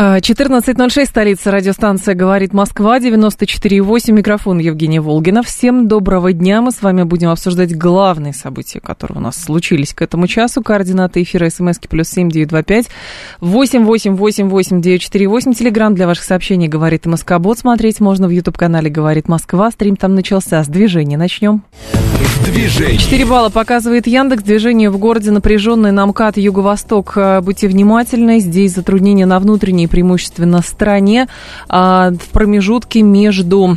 14.06, столица радиостанция «Говорит Москва», 94.8, микрофон Евгения Волгина. Всем доброго дня, мы с вами будем обсуждать главные события, которые у нас случились к этому часу. Координаты эфира смски плюс семь девять два пять восемь восемь восемь восемь девять четыре восемь. Телеграмм для ваших сообщений «Говорит Москобот». Смотреть можно в YouTube-канале «Говорит Москва». Стрим там начался. С движения начнем. Движение. 4 балла показывает Яндекс. Движение в городе напряженное на МКАД Юго-Восток. Будьте внимательны. Здесь затруднения на внутренней преимущественно стороне а, в промежутке между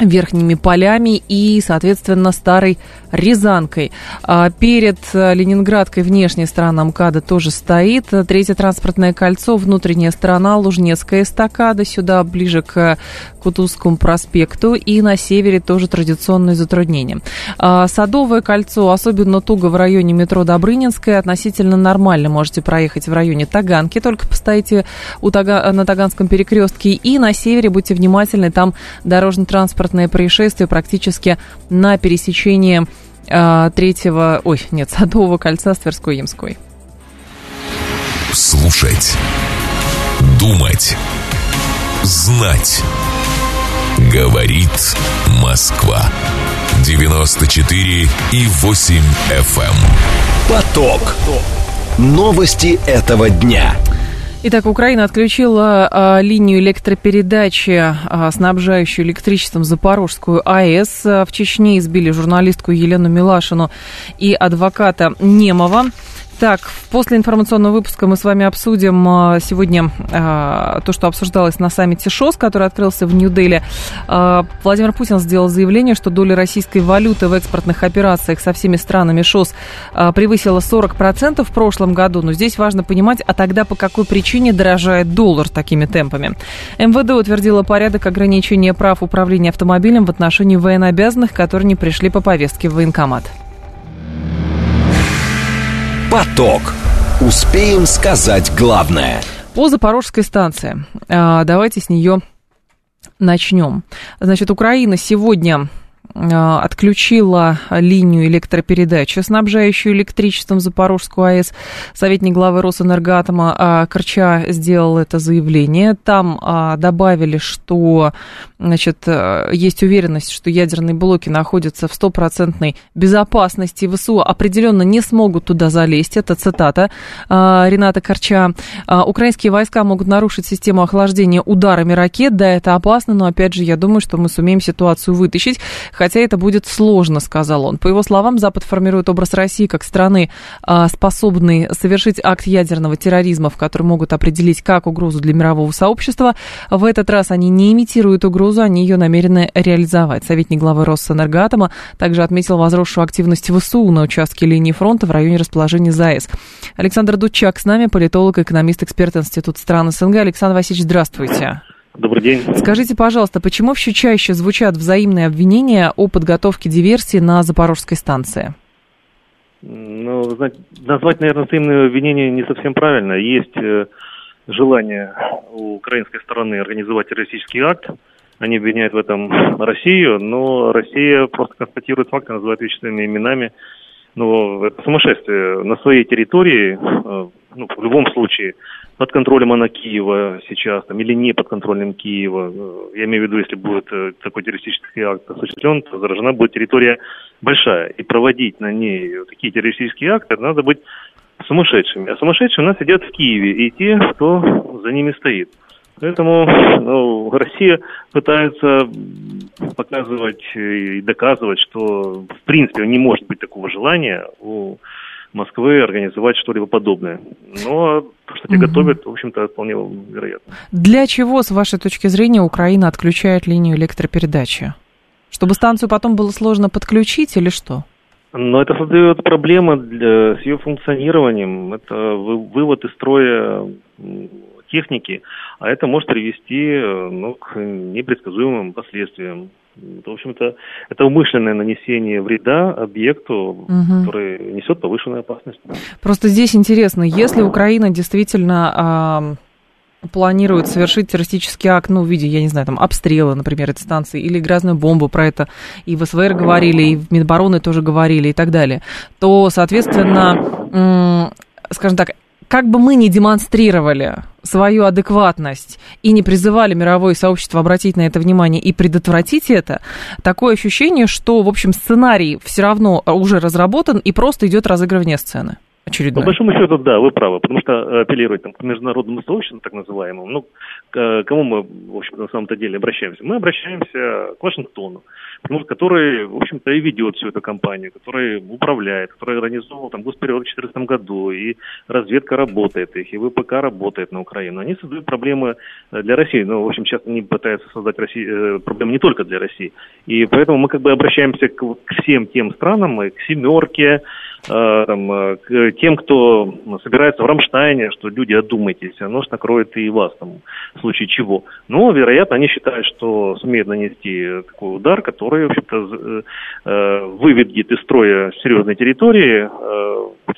верхними полями и, соответственно, старой Рязанкой. А перед э, Ленинградкой внешняя сторона МКАДа тоже стоит. Третье транспортное кольцо, внутренняя сторона, Лужнецкая эстакада, сюда ближе к Кутузскому проспекту. И на севере тоже традиционные затруднения. А Садовое кольцо, особенно туго в районе метро Добрынинская, относительно нормально можете проехать в районе Таганки, только постоите у Тага... на Таганском перекрестке. И на севере будьте внимательны, там дорожно-транспортное происшествие практически на пересечении а, третьего, ой, нет, Садового кольца с Тверской Ямской. Слушать. Думать. Знать. Говорит Москва. 94 и 8 FM. Эм. Поток. Новости этого дня. Итак, Украина отключила а, линию электропередачи, а, снабжающую электричеством Запорожскую АЭС. В Чечне избили журналистку Елену Милашину и адвоката Немова. Так, после информационного выпуска мы с вами обсудим а, сегодня а, то, что обсуждалось на саммите ШОС, который открылся в Нью-Дели. А, Владимир Путин сделал заявление, что доля российской валюты в экспортных операциях со всеми странами ШОС превысила 40% в прошлом году. Но здесь важно понимать, а тогда по какой причине дорожает доллар такими темпами. МВД утвердило порядок ограничения прав управления автомобилем в отношении военнообязанных, которые не пришли по повестке в военкомат. Поток. Успеем сказать главное. По Запорожской станции. А, давайте с нее начнем. Значит, Украина сегодня отключила линию электропередачи, снабжающую электричеством Запорожскую АЭС. Советник главы Росэнергоатома а, Корча сделал это заявление. Там добавили, что значит, э, есть уверенность, что ядерные блоки находятся в стопроцентной безопасности. ВСУ определенно не смогут туда залезть. Это цитата э, Рената Корча. Э, украинские войска могут нарушить систему охлаждения ударами ракет. Да, это опасно, но, опять же, я думаю, что мы сумеем ситуацию вытащить, хотя это будет сложно, сказал он. По его словам, Запад формирует образ России как страны, способной совершить акт ядерного терроризма, в котором могут определить как угрозу для мирового сообщества. В этот раз они не имитируют угрозу они ее намерены реализовать. Советник главы Росэнергоатома также отметил возросшую активность ВСУ на участке линии фронта в районе расположения ЗАЭС. Александр Дудчак с нами, политолог, экономист, эксперт Института стран СНГ. Александр Васильевич, здравствуйте. Добрый день. Скажите, пожалуйста, почему все чаще звучат взаимные обвинения о подготовке диверсии на Запорожской станции? Ну, знаете, назвать, наверное, взаимные обвинения не совсем правильно. Есть э, желание у украинской стороны организовать террористический акт, они обвиняют в этом Россию, но Россия просто констатирует факты, называет вещи своими именами. Ну, это сумасшествие. На своей территории, э, ну, в любом случае, под контролем она Киева сейчас, там, или не под контролем Киева. Э, я имею в виду, если будет э, такой террористический акт осуществлен, то заражена будет территория большая. И проводить на ней такие террористические акты, надо быть сумасшедшими. А сумасшедшие у нас сидят в Киеве, и те, кто за ними стоит. Поэтому ну, Россия пытается показывать и доказывать, что в принципе не может быть такого желания у Москвы организовать что-либо подобное. Но то, что те угу. готовят, в общем-то, вполне вероятно. Для чего, с вашей точки зрения, Украина отключает линию электропередачи? Чтобы станцию потом было сложно подключить или что? Но это создает проблемы для, с ее функционированием. Это вывод из строя техники, а это может привести э, ну, к непредсказуемым последствиям. В общем-то, это умышленное нанесение вреда объекту, угу. который несет повышенную опасность. Просто здесь интересно, если Украина действительно планирует совершить террористический акт, ну, в виде, я не знаю, там, обстрела, например, этой станции, или грязную бомбу, про это и в СВР говорили, и в Минобороны тоже говорили, и так далее, то, соответственно, скажем так, как бы мы ни демонстрировали свою адекватность и не призывали мировое сообщество обратить на это внимание и предотвратить это, такое ощущение, что, в общем, сценарий все равно уже разработан и просто идет разыгрывание сцены очередное. По большому счету, да, вы правы, потому что апеллировать там, к международному сообществу, так называемому, ну, к кому мы, в общем на самом-то деле обращаемся? Мы обращаемся к Вашингтону, что который, в общем-то, и ведет всю эту кампанию, который управляет, который организовал там госпериод в 2014 году, и разведка работает их, и ВПК работает на Украину. Они создают проблемы для России, ну, в общем, сейчас они пытаются создать России, э, проблемы не только для России. И поэтому мы как бы обращаемся к, к всем тем странам, и к «семерке», Э, там, э, к тем, кто собирается в Рамштайне, что люди, одумайтесь, оно же накроет и вас там, в случае чего. Но, вероятно, они считают, что сумеют нанести такой удар, который, в общем-то, э, выведет из строя серьезные территории,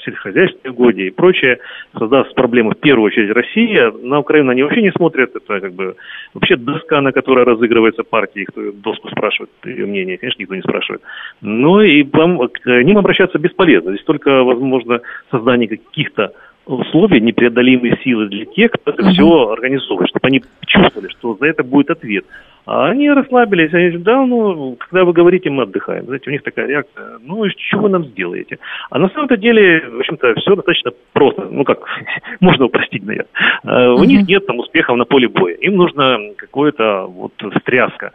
сельскохозяйственные угодья и прочее, создаст проблемы в первую очередь России. На Украину они вообще не смотрят, это как бы вообще доска, на которой разыгрывается партия, кто доску спрашивает, ее мнение, конечно, никто не спрашивает. Но и вам, к ним обращаться бесполезно. Здесь только, возможно, создание каких-то условий, непреодолимые силы для тех, кто это все организовывает, чтобы они чувствовали, что за это будет ответ. А они расслабились, они говорят, да, ну, когда вы говорите, мы отдыхаем. Знаете, у них такая реакция, ну, что вы нам сделаете? А на самом-то деле, в общем-то, все достаточно просто, ну, как, можно упростить, наверное. Uh-huh. У них нет там успехов на поле боя, им нужно какое-то вот встряска.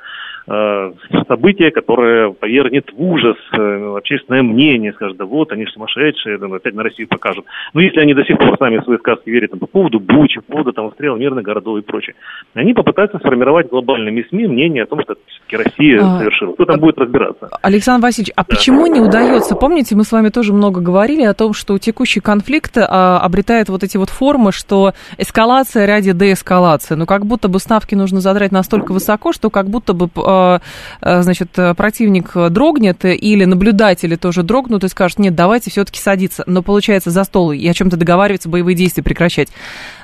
Э, событие, которое повергнет в ужас э, общественное мнение, скажет, да вот, они сумасшедшие, там, опять на Россию покажут. Но если они до сих пор сами в свои сказки верят там, по поводу Бучи, по поводу там, обстрела мирных городов и прочее, они попытаются сформировать глобальными СМИ мнение о том, что все-таки Россия а, совершила. Кто там а, будет разбираться? Александр Васильевич, а да. почему не удается? Помните, мы с вами тоже много говорили о том, что текущий конфликт а, обретает вот эти вот формы, что эскалация ради деэскалации. Ну, как будто бы ставки нужно задрать настолько высоко, что как будто бы а, Э, значит, противник дрогнет или наблюдатели тоже дрогнут и скажут, нет, давайте все-таки садиться. Но получается за стол и о чем-то договариваться, боевые действия прекращать.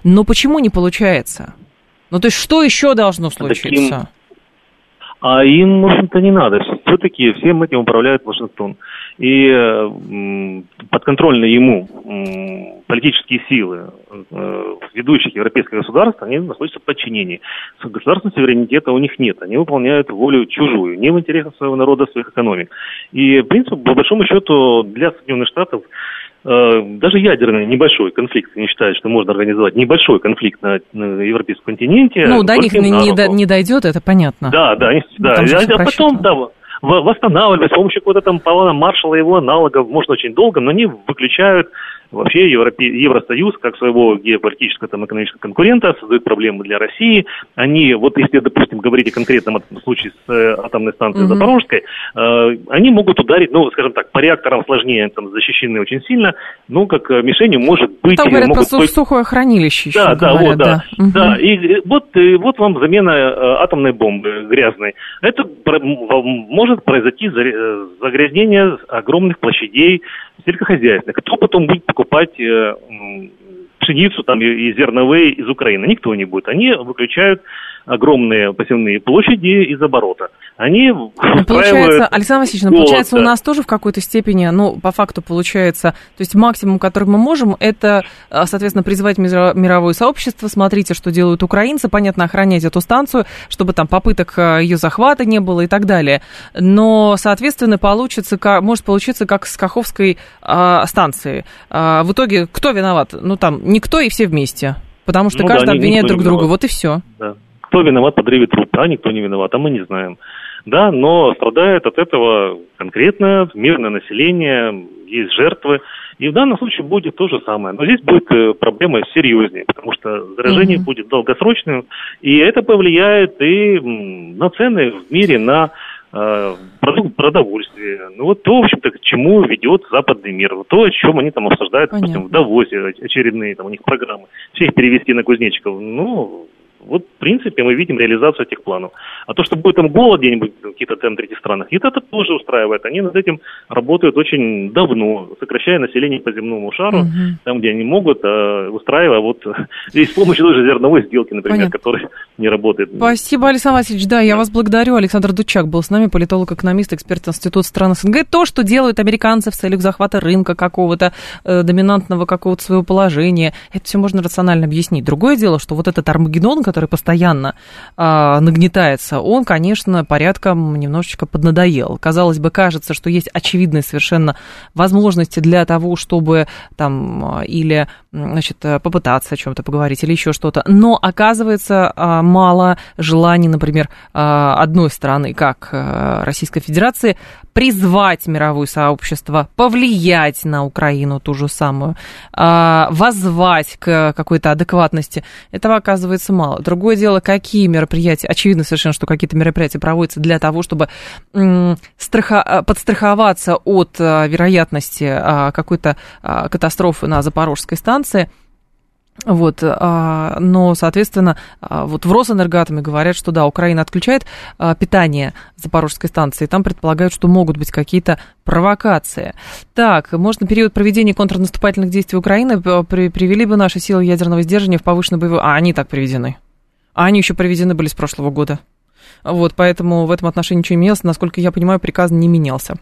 Но почему не получается? Ну, то есть что еще должно случиться? Таким... А им, в общем-то, не надо. Все-таки всем этим управляет Вашингтон и э, подконтрольные ему э, политические силы э, ведущих европейских государств, они находятся в подчинении. Государственного суверенитета у них нет. Они выполняют волю чужую, не в интересах своего народа, своих экономик. И, в принципе, по большому счету, для Соединенных Штатов даже ядерный небольшой конфликт, они считают, что можно организовать небольшой конфликт на, на европейском континенте. Ну, до них не, не, дойдет, это понятно. Да, да, они, да. А, а потом, да, восстанавливать с помощью какого-то там плана Маршала и его аналогов, можно очень долго, но они выключают вообще Европе... Евросоюз, как своего геополитического там, экономического конкурента, создают проблемы для России. Они, вот если, допустим, говорить о конкретном случае с э, атомной станцией mm-hmm. Запорожской, э, они могут ударить, ну, скажем так, по реакторам сложнее, там, защищены очень сильно, ну, как э, мишенью может быть... Там говорят могут про быть... сухое хранилище еще Да, говорят, да, вот, да. Да, угу. да. И вот, и вот вам замена э, атомной бомбы грязной. Это может произойти загрязнение огромных площадей сельскохозяйственных. Кто потом будет покупать э, пшеницу там, и зерновые из Украины? Никто не будет. Они выключают огромные посевные площади из оборота. Они ну, Получается, Александр Васильевич, ну, получается, у нас тоже в какой-то степени, ну, по факту получается, то есть максимум, который мы можем, это, а, соответственно, призывать мировое сообщество, смотрите, что делают украинцы, понятно, охранять эту станцию, чтобы там попыток а, ее захвата не было и так далее. Но, соответственно, получится, может получиться как с Каховской а, станцией. А, в итоге, кто виноват? Ну, там, никто и все вместе. Потому что ну, каждый да, обвиняет друг друга, вот и все. Да. Кто виноват в подрыве трупа, никто не виноват, а мы не знаем. Да, но страдает от этого конкретно мирное население, есть жертвы. И в данном случае будет то же самое. Но здесь будет э, проблема серьезнее, потому что заражение mm-hmm. будет долгосрочным, и это повлияет и на цены в мире, на э, продукт продовольствия. Ну вот то, в общем-то, к чему ведет западный мир. Вот то, о чем они там обсуждают, допустим, в Давосе, очередные там у них программы. Всех перевести на кузнечиков. Ну, Вот, в принципе, мы видим реализацию этих планов. А то, что будет там голод где-нибудь в каких-то там третьих странах, это, это тоже устраивает. Они над этим работают очень давно, сокращая население по земному шару, угу. там, где они могут, э, устраивая вот и с помощью той же зерновой сделки, например, Понятно. которая не работает. Спасибо, Александр Васильевич. Да, я вас благодарю. Александр Дучак был с нами, политолог-экономист, эксперт Института стран СНГ. То, что делают американцы в целях захвата рынка какого-то, э, доминантного какого-то своего положения, это все можно рационально объяснить. Другое дело, что вот этот Армагеддон, который постоянно э, нагнетается, он, конечно, порядком немножечко поднадоел. Казалось бы, кажется, что есть очевидные совершенно возможности для того, чтобы там или значит, попытаться о чем-то поговорить или еще что-то. Но оказывается а, мало желаний, например, а, одной страны, как а, Российской Федерации, призвать мировое сообщество, повлиять на Украину ту же самую, воззвать к какой-то адекватности. Этого оказывается мало. Другое дело, какие мероприятия, очевидно совершенно, что какие-то мероприятия проводятся для того, чтобы подстраховаться от вероятности какой-то катастрофы на Запорожской станции – вот, а, но, соответственно, а, вот в Росэнергатоме говорят, что да, Украина отключает а, питание Запорожской станции, там предполагают, что могут быть какие-то провокации. Так, можно период проведения контрнаступательных действий Украины привели бы наши силы ядерного сдерживания в повышенную боевую... А, они так приведены. А они еще приведены были с прошлого года. Вот, поэтому в этом отношении ничего не менялось. Насколько я понимаю, приказ не менялся.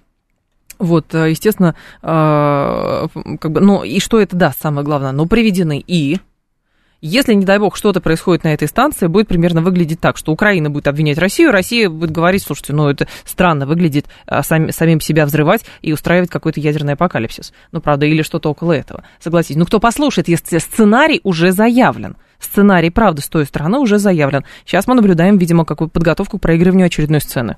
Вот, э, естественно, э, как бы, ну и что это даст, самое главное, ну приведены и если, не дай бог, что-то происходит на этой станции, будет примерно выглядеть так, что Украина будет обвинять Россию, Россия будет говорить, слушайте, ну это странно выглядит а, сам, самим себя взрывать и устраивать какой-то ядерный апокалипсис. Ну, правда, или что-то около этого. Согласитесь. Ну, кто послушает, если сценарий уже заявлен. Сценарий, правда, с той стороны уже заявлен. Сейчас мы наблюдаем, видимо, какую подготовку к проигрыванию очередной сцены.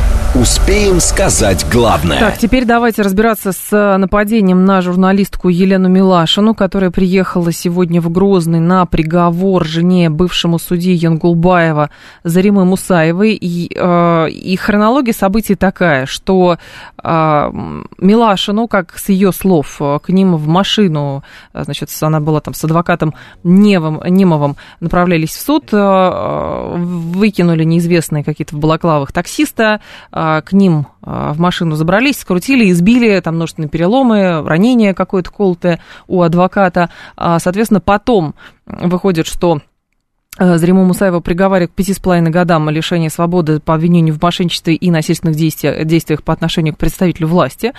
Успеем сказать главное. Так, теперь давайте разбираться с э, нападением на журналистку Елену Милашину, которая приехала сегодня в Грозный на приговор жене бывшему судьи Янгулбаева Заримы Мусаевой. И, э, и хронология событий такая, что э, Милашину, как с ее слов, э, к ним в машину, значит, она была там с адвокатом Невым, Немовым, направлялись в суд, э, выкинули неизвестные какие-то в балаклавах таксиста, а, к ним а, в машину забрались, скрутили, избили, там множественные переломы, ранение какое-то колотое у адвоката. А, соответственно, потом выходит, что Зриму Мусаева приговаривают к пяти с половиной годам лишения свободы по обвинению в мошенничестве и насильственных действиях, действиях по отношению к представителю власти.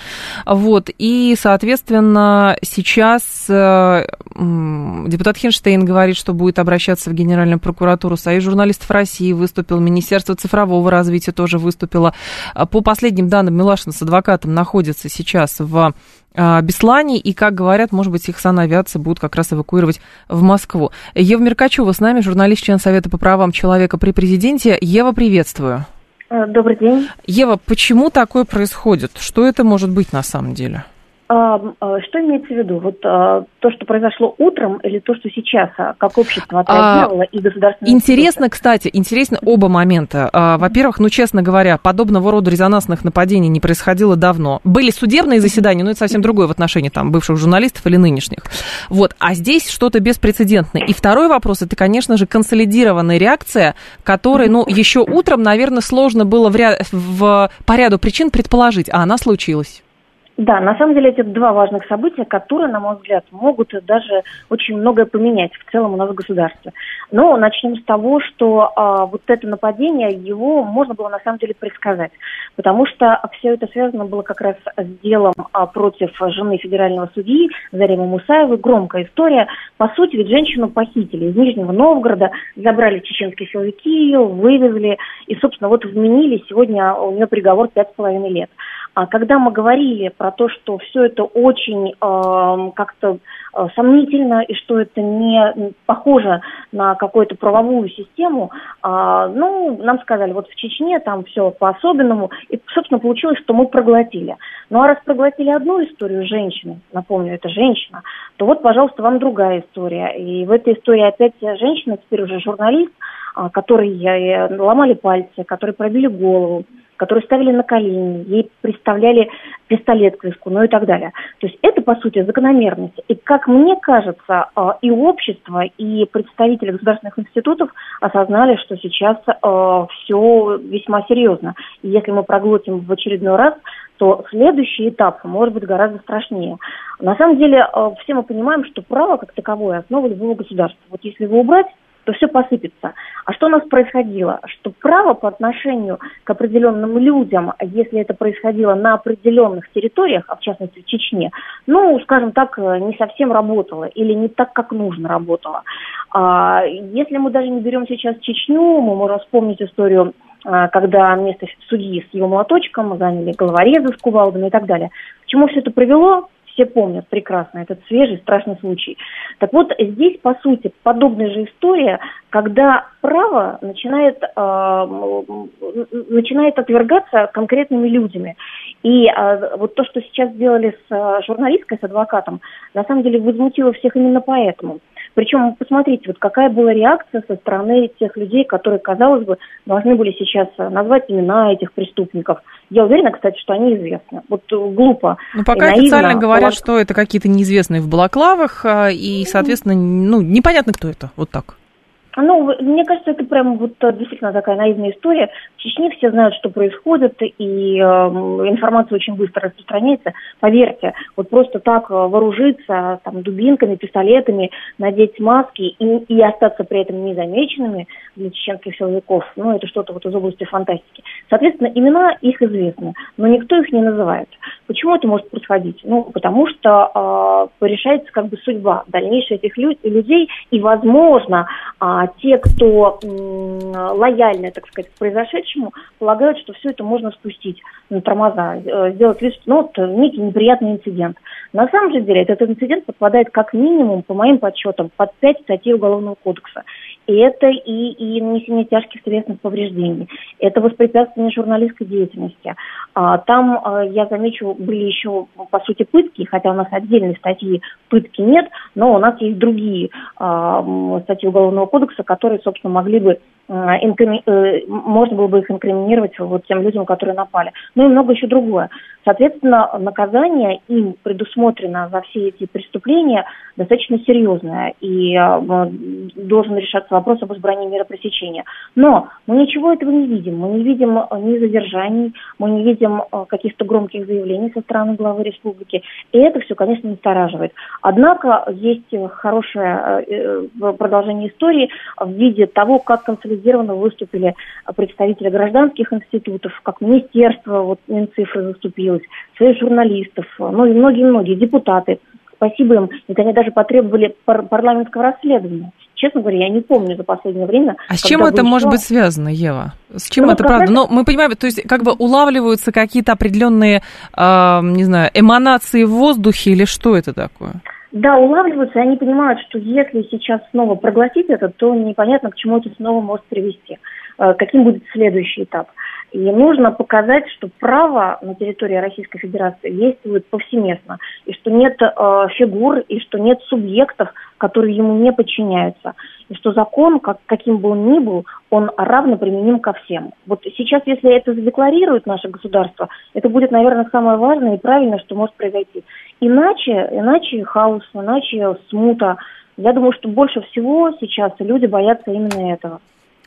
Вот. И, соответственно, сейчас э, депутат Хинштейн говорит, что будет обращаться в Генеральную прокуратуру. Союз журналистов России выступил, Министерство цифрового развития тоже выступило. По последним данным, Милашин с адвокатом находится сейчас в Беслане, и, как говорят, может быть, их санавиация будут как раз эвакуировать в Москву. Ева Меркачева с нами, журналист, член Совета по правам человека при президенте. Ева, приветствую. Э, добрый день. Ева, почему такое происходит? Что это может быть на самом деле? А, а, что имеется в виду? Вот а, то, что произошло утром, или то, что сейчас, как общество отреагировало а, и государственное... Интересно, кстати, интересно оба момента. Во-первых, ну, честно говоря, подобного рода резонансных нападений не происходило давно. Были судебные заседания, но это совсем другое в отношении там бывших журналистов или нынешних. Вот, а здесь что-то беспрецедентное. И второй вопрос, это, конечно же, консолидированная реакция, которой, ну, еще утром, наверное, сложно было в, ряд... в... по ряду причин предположить, а она случилась. Да, на самом деле это два важных события, которые, на мой взгляд, могут даже очень многое поменять в целом у нас в государстве. Но начнем с того, что а, вот это нападение, его можно было на самом деле предсказать, потому что все это связано было как раз с делом а, против жены федерального судьи Заремы Мусаевой. Громкая история. По сути, ведь женщину похитили из Нижнего Новгорода, забрали чеченские силовики ее, вывезли, и, собственно, вот вменили сегодня у нее приговор пять с половиной лет. А когда мы говорили про то, что все это очень э, как-то э, сомнительно и что это не похоже на какую-то правовую систему, э, ну, нам сказали, вот в Чечне там все по-особенному, и, собственно, получилось, что мы проглотили. Ну, а раз проглотили одну историю женщины, напомню, это женщина, то вот, пожалуйста, вам другая история. И в этой истории опять женщина, теперь уже журналист, которые ломали пальцы, которые пробили голову, которые ставили на колени, ей представляли пистолет к виску, ну и так далее. То есть это, по сути, закономерность. И, как мне кажется, а, и общество, и представители государственных институтов осознали, что сейчас а, все весьма серьезно. И если мы проглотим в очередной раз, то следующий этап может быть гораздо страшнее. На самом деле, а, все мы понимаем, что право как таковое основа любого государства. Вот если его убрать, то все посыпется. А что у нас происходило? Что право по отношению к определенным людям, если это происходило на определенных территориях, а в частности в Чечне, ну, скажем так, не совсем работало или не так, как нужно работало. А если мы даже не берем сейчас Чечню, мы можем вспомнить историю а, когда место судьи с его молоточком заняли головорезы с кувалдами и так далее. К чему все это привело? Все помнят прекрасно этот свежий страшный случай. Так вот, здесь, по сути, подобная же история, когда право начинает, э, начинает отвергаться конкретными людьми. И э, вот то, что сейчас сделали с э, журналисткой, с адвокатом, на самом деле возмутило всех именно поэтому. Причем, посмотрите, вот какая была реакция со стороны тех людей, которые, казалось бы, должны были сейчас назвать имена этих преступников. Я уверена, кстати, что они известны. Вот глупо. Ну, пока официально говорят, что это какие-то неизвестные в балаклавах, и, соответственно, ну, непонятно, кто это. Вот так. Ну, мне кажется, это прям вот э, действительно такая наивная история. В Чечне все знают, что происходит, и э, информация очень быстро распространяется. Поверьте, вот просто так э, вооружиться там, дубинками, пистолетами, надеть маски и, и остаться при этом незамеченными для чеченских силовиков, ну, это что-то вот из области фантастики. Соответственно, имена их известны, но никто их не называет. Почему это может происходить? Ну, потому что э, решается как бы судьба дальнейшая этих лю- людей, и, возможно, э, те, кто лояльны, так сказать, к произошедшему, полагают, что все это можно спустить на тормоза, э, сделать вид, ну, вот, некий неприятный инцидент. На самом же деле этот инцидент подпадает как минимум, по моим подсчетам, под пять статей Уголовного кодекса. Это и, и нанесение тяжких телесных повреждений, это воспрепятствование журналистской деятельности. А, там, а, я замечу, были еще, по сути, пытки, хотя у нас отдельной статьи пытки нет, но у нас есть другие а, статьи Уголовного кодекса, которые, собственно, могли бы Э, э, можно было бы их инкриминировать вот тем людям, которые напали. Ну и много еще другое. Соответственно, наказание им предусмотрено за все эти преступления достаточно серьезное, и э, должен решаться вопрос об избрании меры пресечения. Но мы ничего этого не видим. Мы не видим ни задержаний, мы не видим каких-то громких заявлений со стороны главы республики. И это все, конечно, настораживает. Однако есть хорошее продолжение истории в виде того, как консолидировать специализированно выступили представители гражданских институтов, как министерство, вот Минцифры заступилось, своих журналистов, ну и многие-многие депутаты. Спасибо им. И они даже потребовали пар- парламентского расследования. Честно говоря, я не помню за последнее время. А с чем это может быть связано, Ева? С чем ну, это правда? Но мы понимаем, то есть как бы улавливаются какие-то определенные, э, не знаю, эманации в воздухе или что это такое? Да, улавливаются, и они понимают, что если сейчас снова проглотить это, то непонятно, к чему это снова может привести, э, каким будет следующий этап. И нужно показать, что право на территории Российской Федерации действует повсеместно, и что нет э, фигур, и что нет субъектов, которые ему не подчиняются, и что закон, как, каким бы он ни был, он равно применим ко всем. Вот сейчас, если это задекларирует наше государство, это будет, наверное, самое важное и правильное, что может произойти. Иначе, иначе хаос, иначе смута. Я думаю, что больше всего сейчас люди боятся именно этого.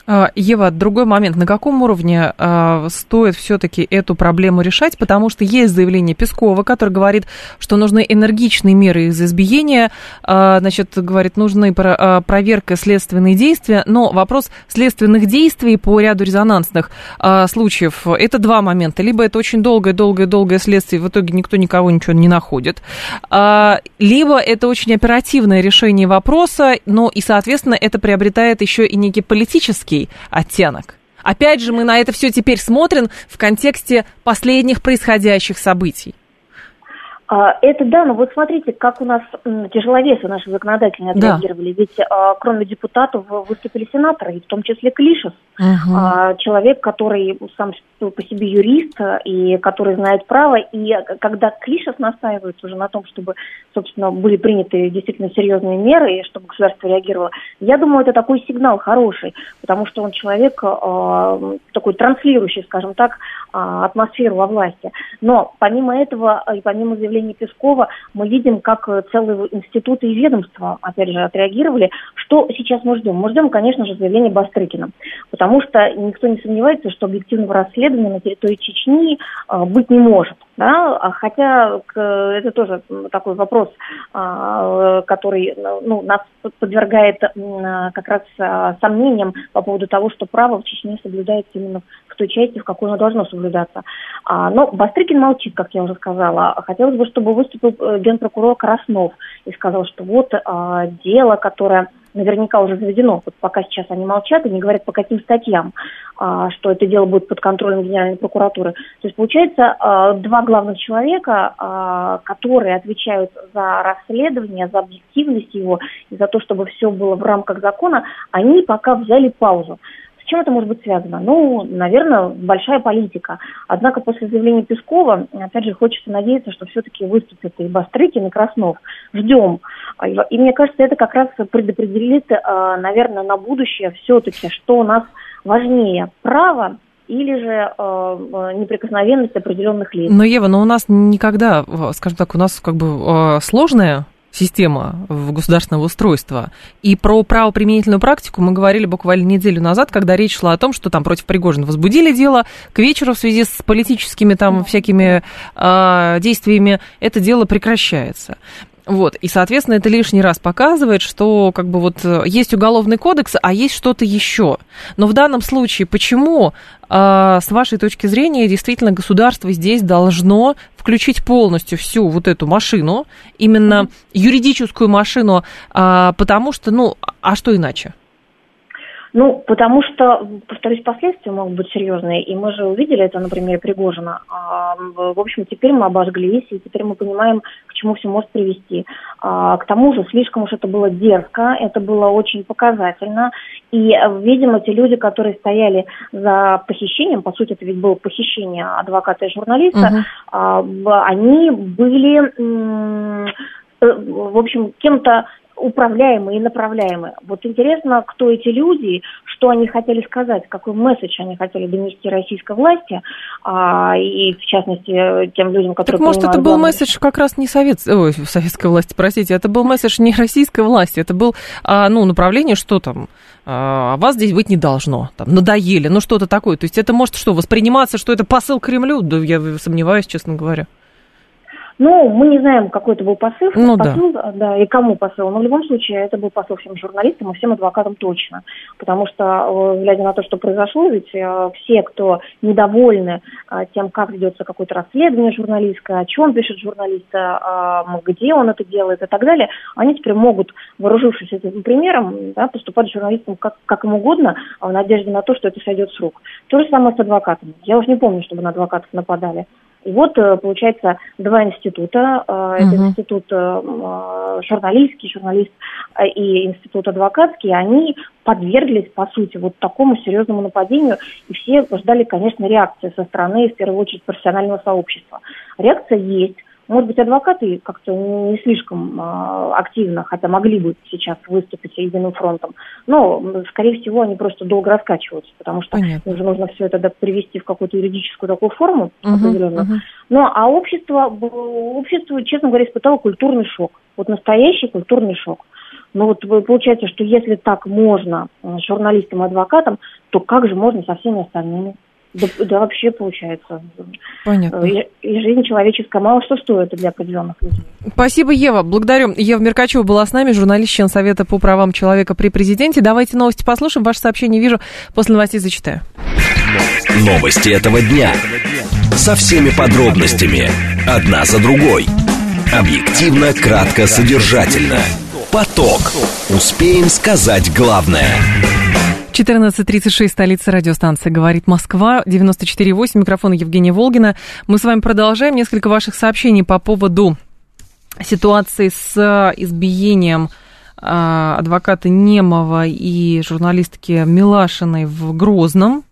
А, Ева, другой момент. На каком уровне э, стоит все-таки эту проблему решать? Потому что есть заявление Пескова, который говорит, что нужны энергичные меры из избиения, э, значит, говорит, нужны про, проверка следственные действия, но вопрос следственных действий по ряду резонансных случаев, это два момента. Либо это очень долгое-долгое-долгое следствие, в итоге никто никого ничего не находит, либо это очень оперативное решение вопроса, но и, соответственно, это приобретает еще и некий политический политический оттенок. Опять же, мы на это все теперь смотрим в контексте последних происходящих событий. А, это да, но вот смотрите, как у нас тяжеловесы наши законодательные отреагировали. Да. Ведь а, кроме депутатов выступили сенаторы, и в том числе Клишес – Uh-huh. Человек, который сам по себе юрист и который знает право, и когда Клишес настаивается уже на том, чтобы, собственно, были приняты действительно серьезные меры, и чтобы государство реагировало, я думаю, это такой сигнал хороший, потому что он человек э, такой транслирующий, скажем так, э, атмосферу во власти. Но помимо этого и помимо заявления Пескова, мы видим, как целые институты и ведомства, опять же, отреагировали. Что сейчас мы ждем? Мы ждем, конечно же, заявления Бастрыкина, потому что никто не сомневается, что объективного расследования на территории Чечни э, быть не может. Да? А хотя это тоже такой вопрос, а, который ну, нас подвергает как раз а, сомнениям по поводу того, что право в Чечне соблюдается именно в той части, в какой оно должно соблюдаться. Но Бастрыкин молчит, как я уже сказала. Хотелось бы, чтобы выступил э, генпрокурор Краснов и сказал, что вот дело, которое наверняка уже заведено. Вот пока сейчас они молчат и не говорят по каким статьям, а, что это дело будет под контролем Генеральной прокуратуры. То есть получается а, два главных человека, а, которые отвечают за расследование, за объективность его и за то, чтобы все было в рамках закона, они пока взяли паузу. Чем это может быть связано? Ну, наверное, большая политика. Однако после заявления Пескова, опять же, хочется надеяться, что все-таки выступят и Бастрыкин, и Краснов. Ждем. И мне кажется, это как раз предопределит, а, наверное, на будущее все-таки, что у нас важнее, право или же э, неприкосновенность определенных лиц. Но, Ева, но у нас никогда, скажем так, у нас как бы э, сложная система государственного устройства. И про правоприменительную практику мы говорили буквально неделю назад, когда речь шла о том, что там против Пригожина возбудили дело, к вечеру в связи с политическими там всякими э, действиями это дело прекращается. Вот, и, соответственно, это лишний раз показывает, что как бы вот э, есть уголовный кодекс, а есть что-то еще. Но в данном случае почему, э, с вашей точки зрения, действительно государство здесь должно включить полностью всю вот эту машину, именно юридическую машину, э, потому что, ну, а что иначе? Ну, потому что, повторюсь, последствия могут быть серьезные, и мы же увидели это на примере Пригожина. А, в общем, теперь мы обожглись, и теперь мы понимаем, чему все может привести. А, к тому же, слишком уж это было дерзко, это было очень показательно, и, видимо, те люди, которые стояли за похищением, по сути, это ведь было похищение адвоката и журналиста, угу. они были э, в общем, кем-то управляемые и направляемые. Вот интересно, кто эти люди, что они хотели сказать, какой месседж они хотели донести российской власти, а, и в частности тем людям, которые... Так может, это был главное... месседж как раз не совет... Ой, советской власти, простите, это был месседж не российской власти, это был, а, ну, направление, что там, а вас здесь быть не должно, там, надоели, ну, что-то такое. То есть это может что, восприниматься, что это посыл Кремлю? Да я сомневаюсь, честно говоря. Ну, мы не знаем, какой это был посыл, ну, посыл да. да, и кому посыл. Но в любом случае это был посыл всем журналистам и всем адвокатам точно. Потому что, э, глядя на то, что произошло, ведь э, все, кто недовольны э, тем, как ведется какое-то расследование журналистское, о чем пишет журналист, где он это делает и так далее, они теперь могут, вооружившись этим примером, да, поступать с журналистом как, как им угодно, в надежде на то, что это сойдет с рук. То же самое с адвокатами. Я уже не помню, чтобы на адвокатов нападали. И вот, э, получается, два института. Uh-huh. Это институт э, журналистский, журналист и институт адвокатский, они подверглись, по сути, вот такому серьезному нападению. И все ждали, конечно, реакции со стороны, в первую очередь, профессионального сообщества. Реакция есть. Может быть, адвокаты как-то не слишком э, активно, хотя могли бы сейчас выступить единым фронтом, но, скорее всего, они просто долго раскачиваются, потому что Понятно. уже нужно все это привести в какую-то юридическую такую форму uh-huh, определенную. Uh-huh. Ну, а общество, общество, честно говоря, испытало культурный шок. Вот настоящий культурный шок. Но вот получается, что если так можно журналистам и адвокатам, то как же можно со всеми остальными? Да, да вообще получается. Понятно. И, и жизнь человеческая мало что стоит для определенных людей. Спасибо, Ева. Благодарю. Ева Меркачева была с нами, журналист, член Совета по правам человека при президенте. Давайте новости послушаем. Ваше сообщение вижу. После новостей зачитаю. Новости этого дня. Со всеми подробностями. Одна за другой. Объективно, кратко, содержательно. Поток. Успеем сказать главное. 14.36, столица радиостанции «Говорит Москва», 94.8, микрофон Евгения Волгина. Мы с вами продолжаем. Несколько ваших сообщений по поводу ситуации с избиением адвоката Немова и журналистки Милашиной в Грозном.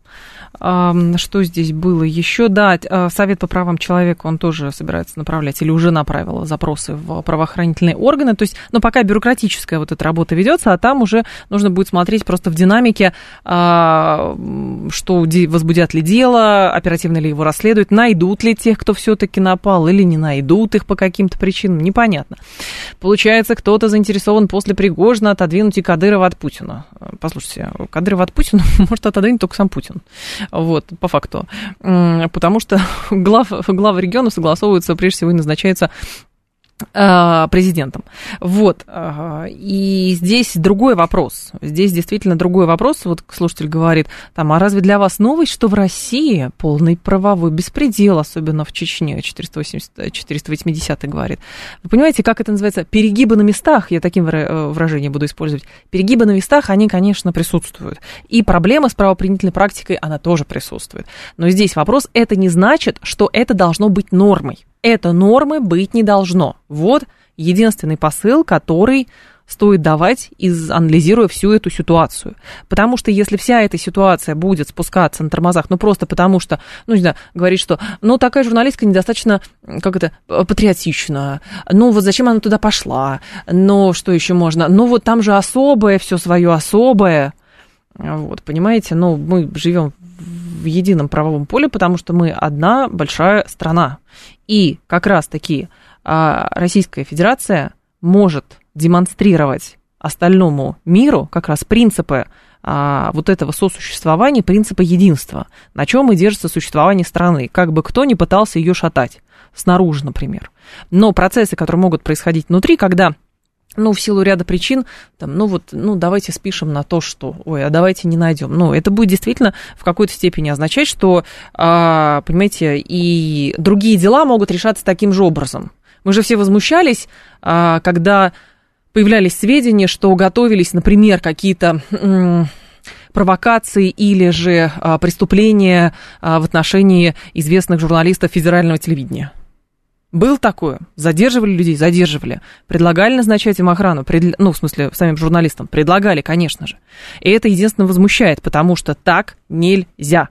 Что здесь было еще? Да, а, Совет по правам человека, он тоже собирается направлять или уже направил запросы в правоохранительные органы. То есть, ну, пока бюрократическая вот эта работа ведется, а там уже нужно будет смотреть просто в динамике, а, что возбудят ли дело, оперативно ли его расследуют, найдут ли тех, кто все-таки напал, или не найдут их по каким-то причинам, непонятно. Получается, кто-то заинтересован после Пригожина отодвинуть и Кадырова от Путина. Послушайте, Кадырова от Путина может отодвинуть только сам Путин. Вот, по факту. Потому что глав, главы региона согласовываются, прежде всего, и назначаются а, президентом. Вот. И здесь другой вопрос. Здесь действительно другой вопрос. Вот слушатель говорит, там, а разве для вас новость, что в России полный правовой беспредел, особенно в Чечне, 480, 480 говорит. Вы понимаете, как это называется? Перегибы на местах, я таким э, выражением буду использовать. Перегибы на местах, они, конечно, присутствуют. И проблема с правоприменительной практикой, она тоже присутствует. Но здесь вопрос, это не значит, что это должно быть нормой это нормы быть не должно. Вот единственный посыл, который стоит давать, из, анализируя всю эту ситуацию. Потому что если вся эта ситуация будет спускаться на тормозах, ну просто потому что, ну не знаю, говорить, что, ну такая журналистка недостаточно, как это, патриотична, ну вот зачем она туда пошла, ну что еще можно, ну вот там же особое, все свое особое, вот, понимаете, ну мы живем в едином правовом поле, потому что мы одна большая страна. И как раз-таки а, Российская Федерация может демонстрировать остальному миру как раз принципы а, вот этого сосуществования, принципа единства, на чем и держится существование страны, как бы кто ни пытался ее шатать, снаружи, например. Но процессы, которые могут происходить внутри, когда ну, в силу ряда причин, там, ну вот, ну, давайте спишем на то, что, ой, а давайте не найдем. Ну, это будет действительно в какой-то степени означать, что, а, понимаете, и другие дела могут решаться таким же образом. Мы же все возмущались, а, когда появлялись сведения, что готовились, например, какие-то провокации или же а, преступления а, в отношении известных журналистов федерального телевидения. Был такое. Задерживали людей, задерживали. Предлагали назначать им охрану, пред... ну, в смысле, самим журналистам. Предлагали, конечно же. И это единственно возмущает, потому что так нельзя.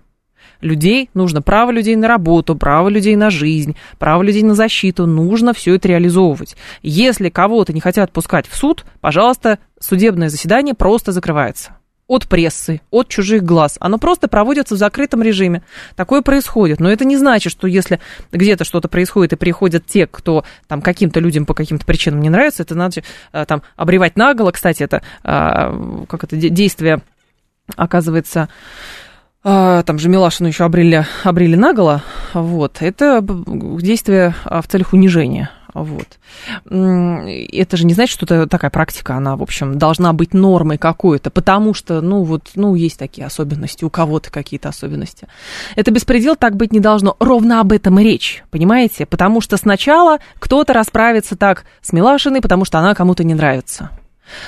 Людей нужно право людей на работу, право людей на жизнь, право людей на защиту. Нужно все это реализовывать. Если кого-то не хотят пускать в суд, пожалуйста, судебное заседание просто закрывается от прессы, от чужих глаз. Оно просто проводится в закрытом режиме. Такое происходит. Но это не значит, что если где-то что-то происходит и приходят те, кто там каким-то людям по каким-то причинам не нравится, это надо э, там обревать наголо. Кстати, это э, как это действие оказывается э, там же Милашину еще обрели, обрели наголо, вот, это действие в целях унижения вот. Это же не значит, что такая практика, она, в общем, должна быть нормой какой-то, потому что, ну, вот, ну, есть такие особенности, у кого-то какие-то особенности. Это беспредел, так быть не должно. Ровно об этом и речь, понимаете? Потому что сначала кто-то расправится так с Милашиной, потому что она кому-то не нравится.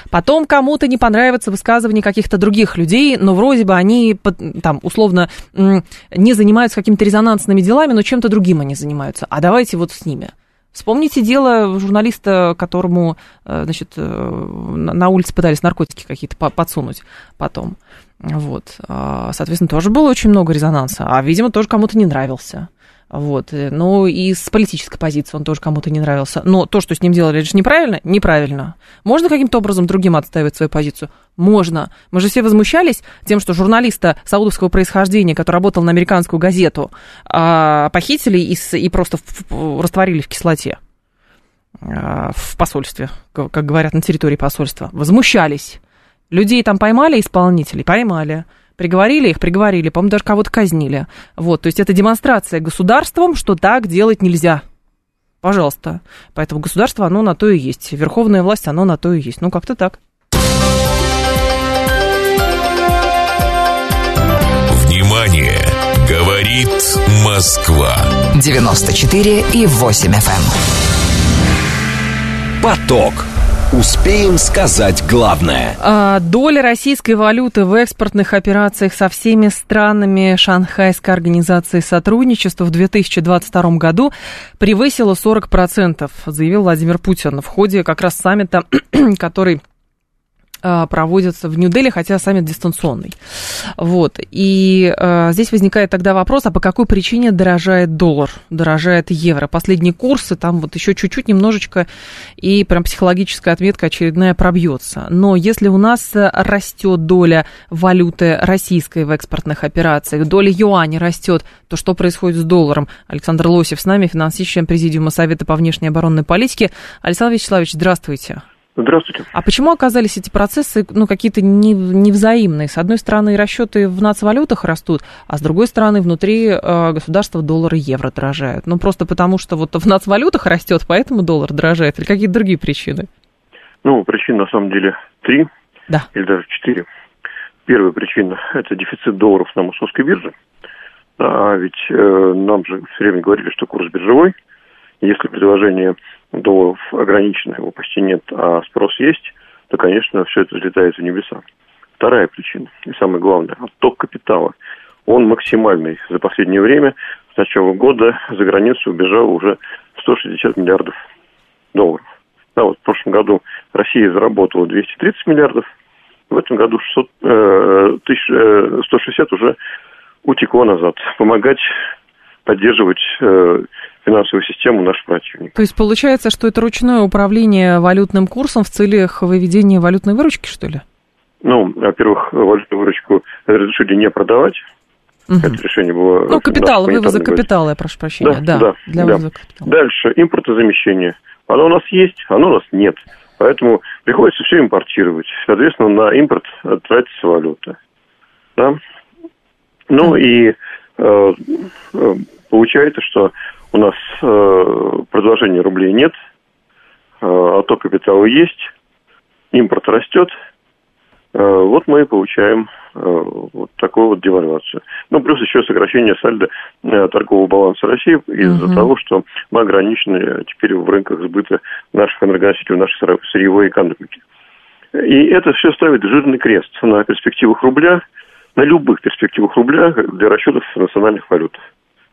Потом кому-то не понравится высказывание каких-то других людей, но вроде бы они там условно не занимаются какими-то резонансными делами, но чем-то другим они занимаются. А давайте вот с ними – Вспомните дело журналиста, которому, э, значит, э, на улице пытались наркотики какие-то подсунуть потом. Вот. А, соответственно, тоже было очень много резонанса. А, видимо, тоже кому-то не нравился. Вот. Ну и с политической позиции он тоже кому-то не нравился. Но то, что с ним делали, это же неправильно? Неправильно. Можно каким-то образом другим отстаивать свою позицию? Можно. Мы же все возмущались тем, что журналиста саудовского происхождения, который работал на американскую газету, а, похитили и, и просто растворили в кислоте а, в посольстве, как говорят, на территории посольства. Возмущались. Людей там поймали, исполнителей поймали. Приговорили их, приговорили, по-моему, даже кого-то казнили. Вот, то есть это демонстрация государством, что так делать нельзя. Пожалуйста. Поэтому государство, оно на то и есть. Верховная власть, оно на то и есть. Ну, как-то так. Внимание! Говорит Москва. 94 и 8 FM. Эм. Поток. Успеем сказать главное. А, доля российской валюты в экспортных операциях со всеми странами Шанхайской организации сотрудничества в 2022 году превысила 40%, заявил Владимир Путин в ходе как раз саммита, который а, проводится в Нью-Дели, хотя саммит дистанционный. Вот. И э, здесь возникает тогда вопрос, а по какой причине дорожает доллар, дорожает евро? Последние курсы, там вот еще чуть-чуть, немножечко, и прям психологическая отметка очередная пробьется. Но если у нас растет доля валюты российской в экспортных операциях, доля юаня растет, то что происходит с долларом? Александр Лосев с нами, финансист, член Президиума Совета по внешней оборонной политике. Александр Вячеславович, здравствуйте. Здравствуйте. А почему оказались эти процессы ну, какие-то не, невзаимные? С одной стороны, расчеты в нацвалютах растут, а с другой стороны, внутри э, государства доллар и евро дорожают. Ну, просто потому что вот в нацвалютах растет, поэтому доллар дорожает, или какие-то другие причины? Ну, причин на самом деле три, да. или даже четыре. Первая причина – это дефицит долларов на московской бирже. А ведь э, нам же все время говорили, что курс биржевой. Если предложение долларов ограничено, его почти нет, а спрос есть, то, конечно, все это взлетает в небеса. Вторая причина, и самое главное, отток капитала. Он максимальный за последнее время. С начала года за границу убежало уже 160 миллиардов долларов. Да, вот в прошлом году Россия заработала 230 миллиардов, в этом году 600, э, 160 э, уже утекло назад. Помогать поддерживать э, финансовую систему наших противников. То есть получается, что это ручное управление валютным курсом в целях выведения валютной выручки, что ли? Ну, во-первых, валютную выручку разрешили не продавать. Угу. Это решение было... Ну, капитал, вывоза капитала, я прошу прощения. Да, да, да для да. вывоза капитала. Дальше, импортозамещение. Оно у нас есть, оно у нас нет. Поэтому приходится все импортировать. Соответственно, на импорт тратится валюта. Да? Ну и э, э получается, что у нас э, предложения рублей нет, э, отток капитала есть, импорт растет. Э, вот мы и получаем э, вот такую вот девальвацию. Ну, плюс еще сокращение сальда э, торгового баланса России из-за угу. того, что мы ограничены теперь в рынках сбыта наших энергоносителей, нашей сырьевой экономики. И это все ставит жирный крест на перспективах рубля, на любых перспективах рубля для расчетов национальных валют.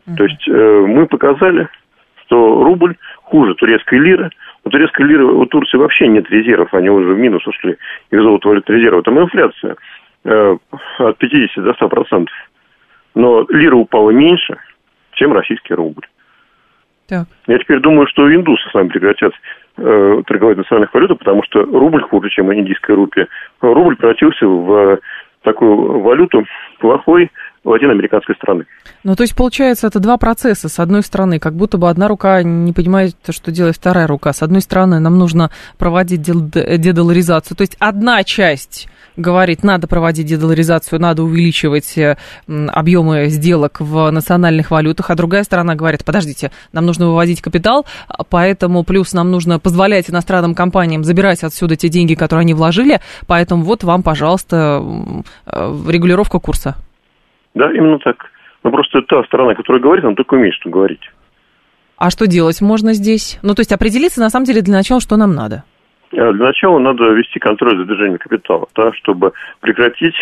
Uh-huh. То есть э, мы показали, что рубль хуже турецкой лиры. У турецкой лиры у Турции вообще нет резервов, они уже в минус ушли из золота валют резерва. Там инфляция э, от 50 до 100 процентов. Но лира упала меньше, чем российский рубль. Так. Я теперь думаю, что индусы с нами прекратят э, торговать национальных валютах, потому что рубль хуже, чем индийская рупия. Рубль превратился в такую валюту плохой латиноамериканской страны. Ну, то есть, получается, это два процесса. С одной стороны, как будто бы одна рука не понимает, что делает вторая рука. С одной стороны, нам нужно проводить дедоларизацию. То есть, одна часть говорит, надо проводить дедоларизацию, надо увеличивать э, объемы сделок в национальных валютах, а другая сторона говорит, подождите, нам нужно выводить капитал, поэтому плюс нам нужно позволять иностранным компаниям забирать отсюда те деньги, которые они вложили, поэтому вот вам, пожалуйста, э, регулировка курса. Да, именно так. Но просто та сторона, которая говорит, она только умеет что говорить. А что делать можно здесь? Ну, то есть определиться, на самом деле, для начала, что нам надо? Э, для начала надо вести контроль за движением капитала, да, чтобы прекратить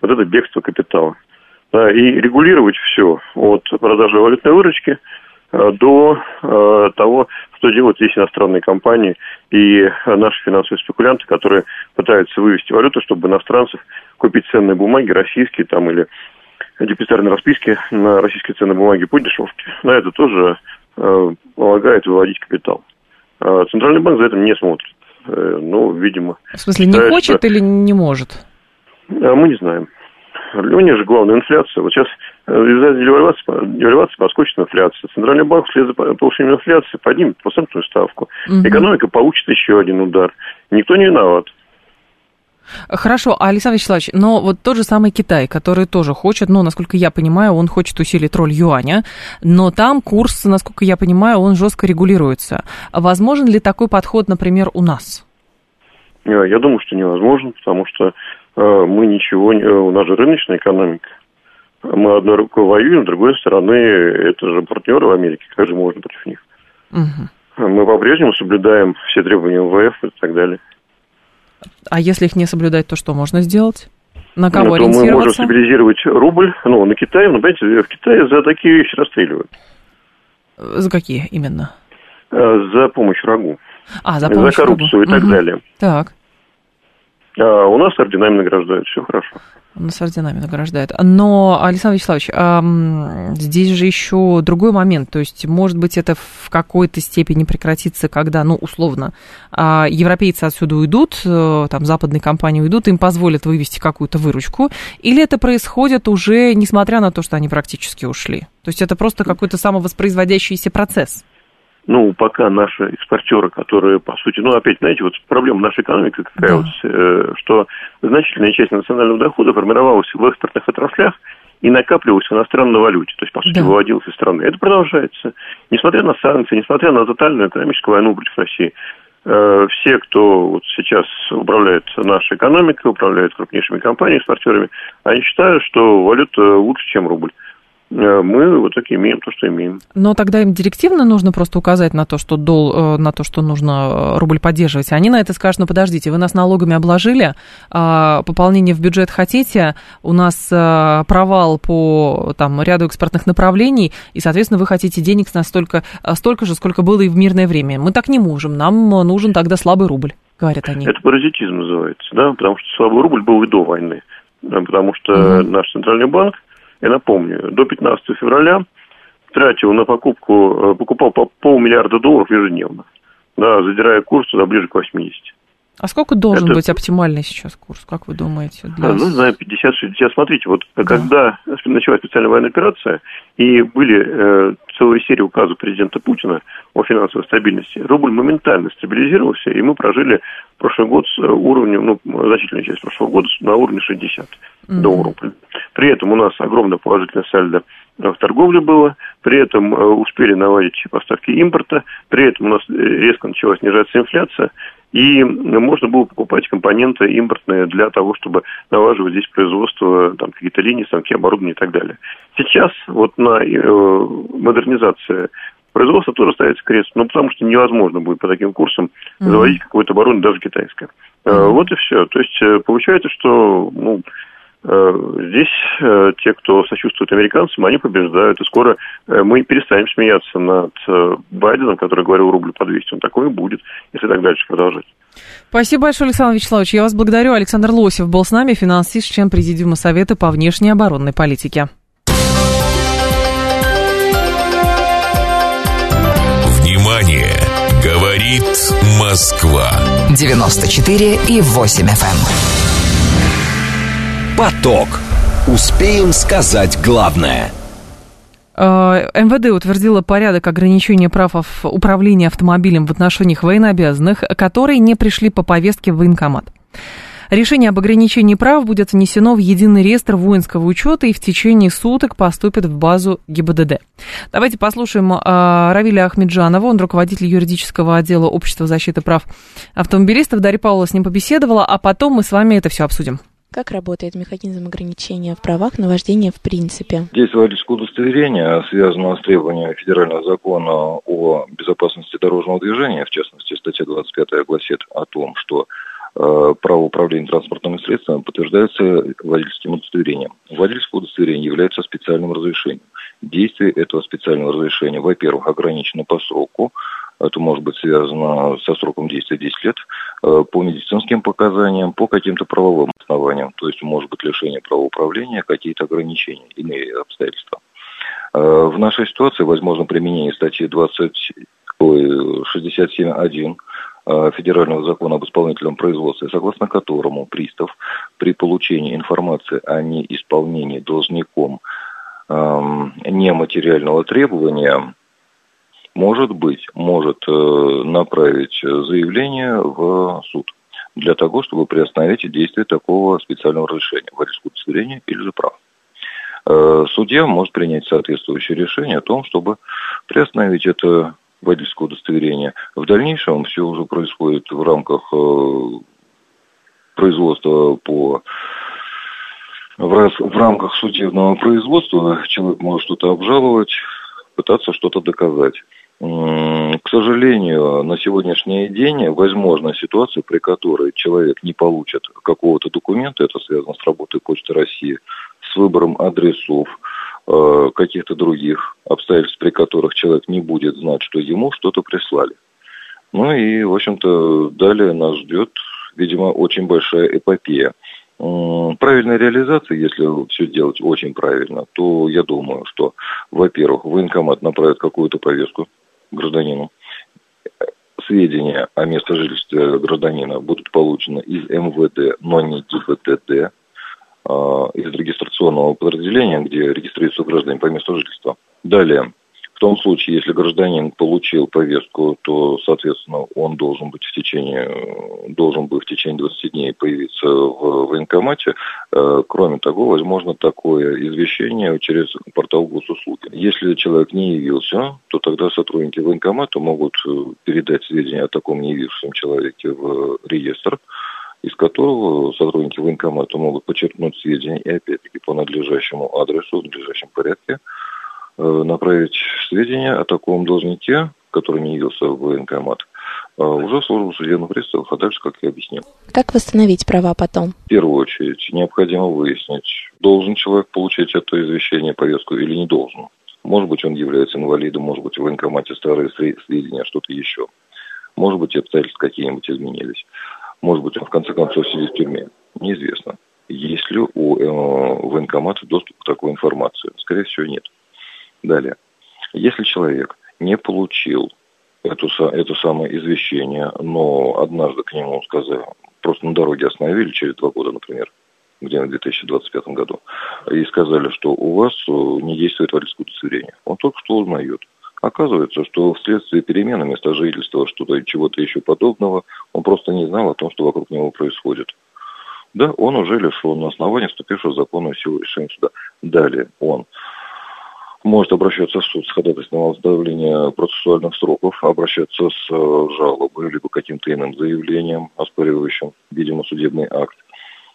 вот это бегство капитала. Да, и регулировать все от продажи валютной выручки э, до э, того, что делают здесь иностранные компании и наши финансовые спекулянты, которые пытаются вывести валюту, чтобы иностранцев купить ценные бумаги, российские там или депозитарные расписки на российские ценные бумаги по дешевке. На это тоже э, полагает выводить капитал. А Центральный банк за этим не смотрит. Э, ну, видимо... В смысле, не хочет что... или не может? А мы не знаем. У них же главная инфляция. Вот сейчас э, из-за девальвации, девальвации поскочит инфляция. Центральный банк вслед за повышением инфляции поднимет процентную ставку. Угу. Экономика получит еще один удар. Никто не виноват. Хорошо, а Александр Вячеславович, но вот тот же самый Китай, который тоже хочет, ну, насколько я понимаю, он хочет усилить роль юаня, но там курс, насколько я понимаю, он жестко регулируется. Возможен ли такой подход, например, у нас? Я думаю, что невозможно, потому что э, мы ничего, не, у нас же рыночная экономика. Мы одной рукой воюем, с другой стороны, это же партнеры в Америке, как же можно против них? Угу. Мы по-прежнему соблюдаем все требования МВФ и так далее. А если их не соблюдать, то что можно сделать? На кого ну, ориентироваться? Мы можем стабилизировать рубль, ну, на Китай, ну, понимаете, в Китае за такие вещи расстреливают. За какие именно? Э, за помощь врагу. А, за помощь За коррупцию врагу. и так угу. далее. Так. А у нас орденами награждают, все хорошо. Нас орденами награждают. Но, Александр Вячеславович, здесь же еще другой момент. То есть, может быть, это в какой-то степени прекратится, когда, ну, условно, а, европейцы отсюда уйдут, э, там, западные компании уйдут, им позволят вывести какую-то выручку, или это происходит уже, несмотря на то, что они практически ушли? То есть, это просто какой-то самовоспроизводящийся процесс? Ну, пока наши экспортеры, которые, по сути, ну, опять, знаете, вот проблема нашей экономики какая да. вот, э, что значительная часть национального дохода формировалась в экспортных отраслях и накапливалась в иностранной валюте, то есть, по сути, да. выводилась из страны. Это продолжается. Несмотря на санкции, несмотря на тотальную экономическую войну против России, э, все, кто вот сейчас управляет нашей экономикой, управляет крупнейшими компаниями, экспортерами, они считают, что валюта лучше, чем рубль. Э, мы вот так имеем то, что имеем. Но тогда им директивно нужно просто указать на то, что дол, э, на то, что нужно э, рубль поддерживать. Они на это скажут, ну подождите, вы нас налогами обложили, а пополнение в бюджет хотите, у нас провал по там, ряду экспортных направлений, и, соответственно, вы хотите денег настолько, столько же, сколько было и в мирное время. Мы так не можем, нам нужен тогда слабый рубль, говорят они. Это паразитизм называется, да, потому что слабый рубль был и до войны. Потому что угу. наш центральный банк я напомню, до 15 февраля тратил на покупку, э, покупал по полмиллиарда долларов ежедневно, да, задирая курс туда ближе к 80. А сколько должен Это... быть оптимальный сейчас курс, как вы думаете? Для... Ну, знаю, 50-60. Смотрите, вот да. когда началась специальная военная операция, и были э, целая серия указов президента Путина о финансовой стабильности, рубль моментально стабилизировался, и мы прожили прошлый год с уровнем, ну, значительную часть прошлого года на уровне 60 mm-hmm. до рубля. При этом у нас огромное положительное сальдо в торговле было, при этом э, успели наладить поставки импорта, при этом у нас резко начала снижаться инфляция, и можно было покупать компоненты импортные для того, чтобы налаживать здесь производство, там какие-то линии, станки, оборудование и так далее. Сейчас вот на э, модернизации производства тоже ставится крест, ну, потому что невозможно будет по таким курсам заводить mm-hmm. какое-то оборудование, даже китайское. Mm-hmm. Вот и все. То есть э, получается, что ну, Э, здесь э, те, кто сочувствует американцам, они побеждают. И скоро э, мы перестанем смеяться над Байденом, который говорил рубль по 200. Он такой и будет, если так дальше продолжать. Спасибо большое, Александр Вячеславович. Я вас благодарю. Александр Лосев был с нами, финансист, член Президиума Совета по внешней оборонной политике. Внимание! Говорит Москва. 94 и 8 FM. Поток. Успеем сказать главное. Э, МВД утвердила порядок ограничения прав управления автомобилем в отношениях военнообязанных, которые не пришли по повестке в военкомат. Решение об ограничении прав будет внесено в единый реестр воинского учета и в течение суток поступит в базу ГИБДД. Давайте послушаем э, Равиля Ахмеджанова, он руководитель юридического отдела Общества защиты прав автомобилистов. Дарья Павлова с ним побеседовала, а потом мы с вами это все обсудим. Как работает механизм ограничения в правах на вождение в принципе? Здесь водительское удостоверение связано с требованиями федерального закона о безопасности дорожного движения. В частности, статья 25 гласит о том, что э, право управления транспортными средствами подтверждается водительским удостоверением. Водительское удостоверение является специальным разрешением. Действие этого специального разрешения, во-первых, ограничено по сроку, это может быть связано со сроком действия 10 лет, э, по медицинским показаниям, по каким-то правовым основаниям. То есть может быть лишение права управления, какие-то ограничения, иные обстоятельства. Э, в нашей ситуации возможно применение статьи 20, 67.1 э, Федерального закона об исполнительном производстве, согласно которому пристав при получении информации о неисполнении должником эм, нематериального требования может быть, может э, направить заявление в суд для того, чтобы приостановить действие такого специального разрешения, водительского удостоверения или же права. Э, судья может принять соответствующее решение о том, чтобы приостановить это водительское удостоверение. В дальнейшем все уже происходит в рамках э, производства по в, раз, в рамках судебного производства человек может что-то обжаловать, пытаться что-то доказать. К сожалению, на сегодняшний день возможна ситуация, при которой человек не получит какого-то документа, это связано с работой Почты России, с выбором адресов, э, каких-то других обстоятельств, при которых человек не будет знать, что ему что-то прислали. Ну и, в общем-то, далее нас ждет видимо, очень большая эпопея. Правильная реализация, если все делать очень правильно, то я думаю, что, во-первых, военкомат направит какую-то повестку гражданину. Сведения о месте жительства гражданина будут получены из МВД, но не ГИБДД, а, из регистрационного подразделения, где регистрируются граждане по месту жительства. Далее, в том случае, если гражданин получил повестку, то, соответственно, он должен быть в течение, должен был в течение 20 дней появиться в военкомате. Э, кроме того, возможно такое извещение через портал госуслуги. Если человек не явился, то тогда сотрудники военкомата могут э, передать сведения о таком неявившем человеке в реестр, из которого сотрудники военкомата могут подчеркнуть сведения и опять-таки по надлежащему адресу, в надлежащем порядке направить сведения о таком должнике, который не явился в военкомат, э, уже в службу судебных приставов, а дальше, как я объяснил. Как восстановить права потом? В первую очередь, необходимо выяснить, должен человек получить это извещение, повестку или не должен. Может быть, он является инвалидом, может быть, в военкомате старые сведения, что-то еще. Может быть, обстоятельства какие-нибудь изменились. Может быть, он в конце концов сидит в тюрьме. Неизвестно. Есть ли у э, военкомата доступ к такой информации? Скорее всего, нет. Далее. Если человек не получил эту, это самое извещение, но однажды к нему сказали, просто на дороге остановили через два года, например, где в 2025 году, и сказали, что у вас э, не действует водительское удостоверение. Он только что узнает. Оказывается, что вследствие перемены места жительства, что-то чего-то еще подобного, он просто не знал о том, что вокруг него происходит. Да, он уже лишен на основании вступившего в законную силу решения суда. Далее он может обращаться в суд с ходатайством о возобновлении процессуальных сроков, обращаться с э, жалобой, либо каким-то иным заявлением, оспаривающим, видимо, судебный акт.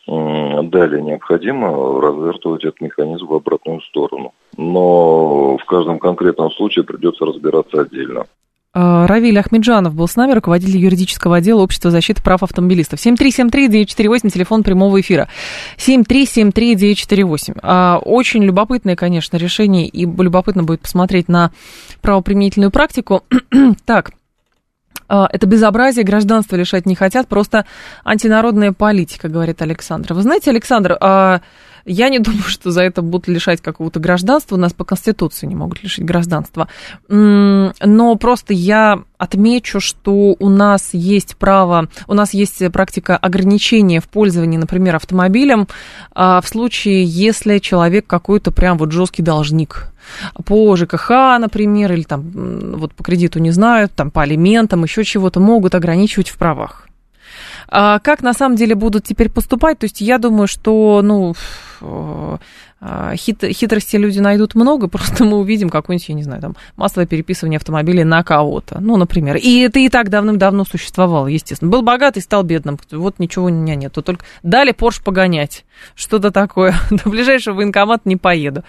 Далее необходимо развертывать этот механизм в обратную сторону. Но в каждом конкретном случае придется разбираться отдельно. А, Равиль Ахмеджанов был с нами, руководитель юридического отдела Общества защиты прав автомобилистов. 7373948, телефон прямого эфира. 7373948. А, очень любопытное, конечно, решение, и любопытно будет посмотреть на правоприменительную практику. так, а, это безобразие, гражданство лишать не хотят, просто антинародная политика, говорит Александр. Вы знаете, Александр, я не думаю, что за это будут лишать какого-то гражданства. У нас по Конституции не могут лишить гражданства. Но просто я отмечу, что у нас есть право, у нас есть практика ограничения в пользовании, например, автомобилем а, в случае, если человек какой-то прям вот жесткий должник по ЖКХ, например, или там вот по кредиту не знаю, там по алиментам, еще чего-то могут ограничивать в правах. А как на самом деле будут теперь поступать? То есть я думаю, что, ну, хит, хитрости люди найдут много, просто мы увидим какое-нибудь, я не знаю, там, массовое переписывание автомобилей на кого-то, ну, например. И это и так давным-давно существовало, естественно. Был богатый, стал бедным, вот ничего у меня нет, только дали Порш погонять, что-то такое. До ближайшего военкомата не поеду.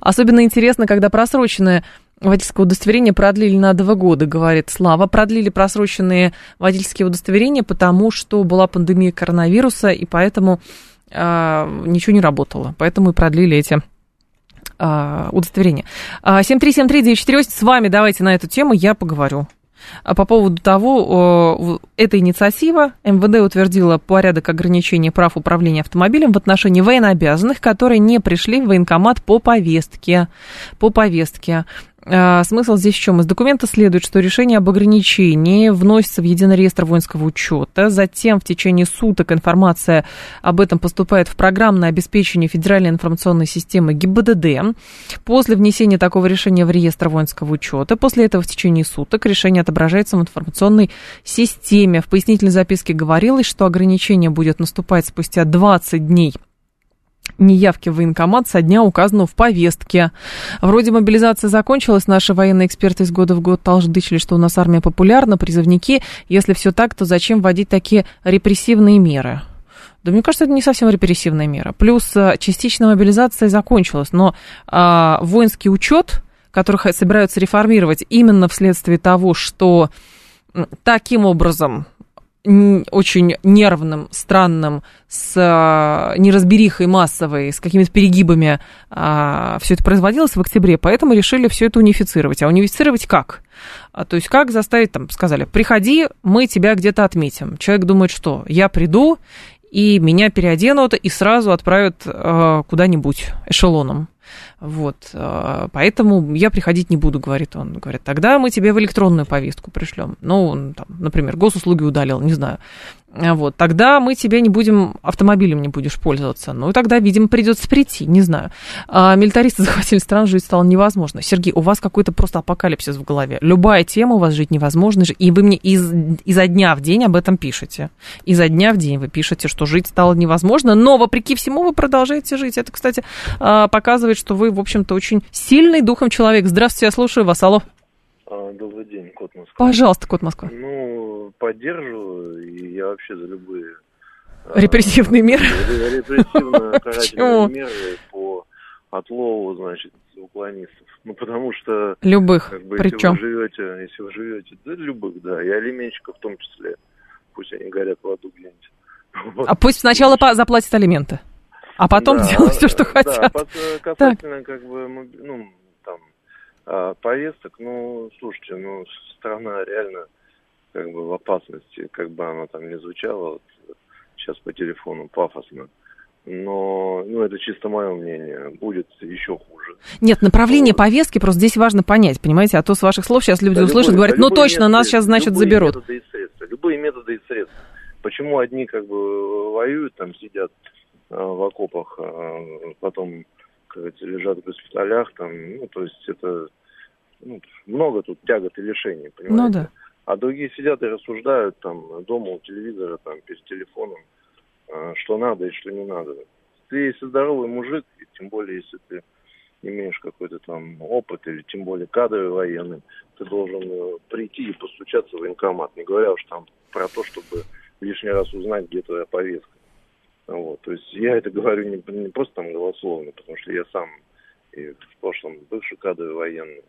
Особенно интересно, когда просроченное водительское удостоверение продлили на два года, говорит Слава. Продлили просроченные водительские удостоверения, потому что была пандемия коронавируса, и поэтому э, ничего не работало. Поэтому и продлили эти э, удостоверения. 7373948, с вами давайте на эту тему я поговорю. А по поводу того, эта инициатива МВД утвердила порядок ограничения прав управления автомобилем в отношении военнообязанных, которые не пришли в военкомат по повестке. По повестке. А, смысл здесь в чем? Из документа следует, что решение об ограничении вносится в единый реестр воинского учета, затем в течение суток информация об этом поступает в программное обеспечение Федеральной информационной системы ГИБДД. После внесения такого решения в реестр воинского учета, после этого в течение суток решение отображается в информационной системе. В пояснительной записке говорилось, что ограничение будет наступать спустя 20 дней неявки в военкомат со дня, указанного в повестке. Вроде мобилизация закончилась, наши военные эксперты из года в год толждычили, что у нас армия популярна, призывники. Если все так, то зачем вводить такие репрессивные меры? Да мне кажется, это не совсем репрессивная мера. Плюс э, частичная мобилизация закончилась, но а, воинский учет, который собираются реформировать именно вследствие того, что таким образом очень нервным, странным, с а, неразберихой массовой, с какими-то перегибами а, все это производилось в октябре, поэтому решили все это унифицировать. А унифицировать как? А, то есть как заставить, там, сказали, приходи, мы тебя где-то отметим. Человек думает, что я приду, и меня переоденут и сразу отправят э, куда-нибудь эшелоном. Вот, э, поэтому я приходить не буду, говорит он. Говорит, тогда мы тебе в электронную повестку пришлем. Ну, он, там, например, госуслуги удалил, не знаю. А вот, тогда мы тебе не будем, автомобилем не будешь пользоваться. Ну, тогда, видимо, придется прийти, не знаю. А, милитаристы захватили страну, жить стало невозможно. Сергей, у вас какой-то просто апокалипсис в голове. Любая тема у вас жить невозможно, и вы мне из, изо дня в день об этом пишете. Изо дня в день вы пишете, что жить стало невозможно, но, вопреки всему, вы продолжаете жить. Это, кстати, а, показывает, что вы, в общем-то, очень сильный духом человек. Здравствуйте, я слушаю вас. Алло. А, добрый день, Кот Москва. Пожалуйста, Кот Москва. Ну, поддерживаю, и я вообще за любые... А, репрессивные меры? Репрессивно-карательные меры по отлову, значит, уклонистов. Ну, потому что... Любых, как бы, причем? Если вы живете, если вы живете, да, любых, да, и алименщиков в том числе. Пусть они горят в аду где-нибудь. А пусть сначала заплатят алименты, а потом да, делают все, что хотят. Да, касательно, так. как бы, ну, там, а, повесток, ну, слушайте, ну, страна реально как бы в опасности, как бы она там не звучала вот, сейчас по телефону пафосно. Но, ну, это чисто мое мнение, будет еще хуже. Нет, направление вот. повестки просто здесь важно понять, понимаете, а то с ваших слов сейчас люди да, услышат, любые, говорят, ну точно, нас сейчас, значит, заберут. Методы и средства, любые методы и средства. Почему одни как бы воюют, там сидят а, в окопах, а потом сказать, лежат в госпиталях, там, ну, то есть это ну, много тут тягот и лишений, понимаете? Ну да. А другие сидят и рассуждают там дома у телевизора, там, перед телефоном, а, что надо и что не надо. Ты, если здоровый мужик, и тем более, если ты имеешь какой-то там опыт или тем более кадровый военный, ты должен э, прийти и постучаться в военкомат, не говоря уж там про то, чтобы лишний раз узнать, где твоя повестка. Вот, то есть я это говорю не, не просто там голословно, потому что я сам и в прошлом бывший кадровый военный,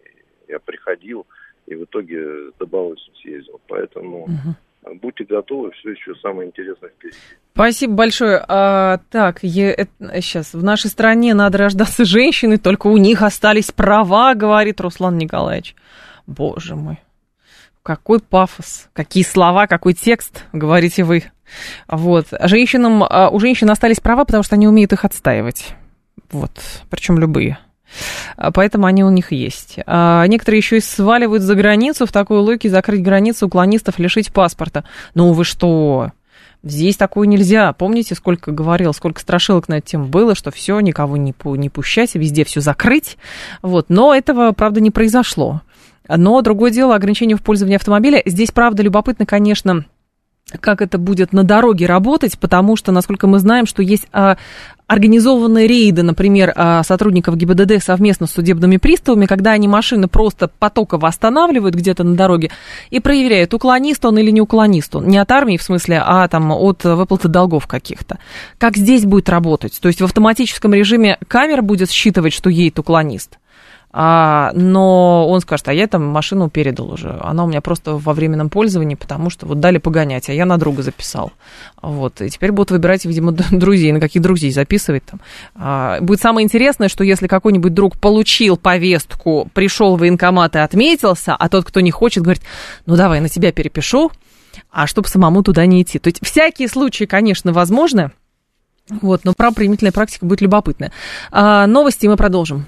я приходил и в итоге до Баловича съездил. Поэтому угу. будьте готовы, все еще самое интересное впереди. Спасибо большое. А, так, я, это, сейчас, в нашей стране надо рождаться женщиной, только у них остались права, говорит Руслан Николаевич. Боже мой. Какой пафос, какие слова, какой текст, говорите вы. Вот. Женщинам, а, у женщин остались права, потому что они умеют их отстаивать. Вот. Причем любые. А, поэтому они у них есть. А некоторые еще и сваливают за границу в такой логике закрыть границу уклонистов, лишить паспорта. Ну вы что? Здесь такое нельзя. Помните, сколько говорил, сколько страшилок на эту тему было, что все, никого не, не пущать, везде все закрыть. Вот. Но этого, правда, не произошло. Но другое дело, ограничение в пользовании автомобиля. Здесь, правда, любопытно, конечно, как это будет на дороге работать, потому что, насколько мы знаем, что есть а, организованные рейды, например, а, сотрудников ГИБДД совместно с судебными приставами, когда они машины просто потоково останавливают где-то на дороге и проверяют, уклонист он или не уклонист он. Не от армии, в смысле, а там от выплаты долгов каких-то. Как здесь будет работать? То есть в автоматическом режиме камера будет считывать, что едет уклонист? А, но он скажет, а я там машину передал уже, она у меня просто во временном пользовании, потому что вот дали погонять, а я на друга записал. Вот, и теперь будут выбирать, видимо, друзей, на каких друзей записывать там. А, будет самое интересное, что если какой-нибудь друг получил повестку, пришел в военкомат и отметился, а тот, кто не хочет, говорит, ну давай, на тебя перепишу, а чтобы самому туда не идти. То есть всякие случаи, конечно, возможны, вот, но правоприменительная практика будет любопытная. А, новости мы продолжим.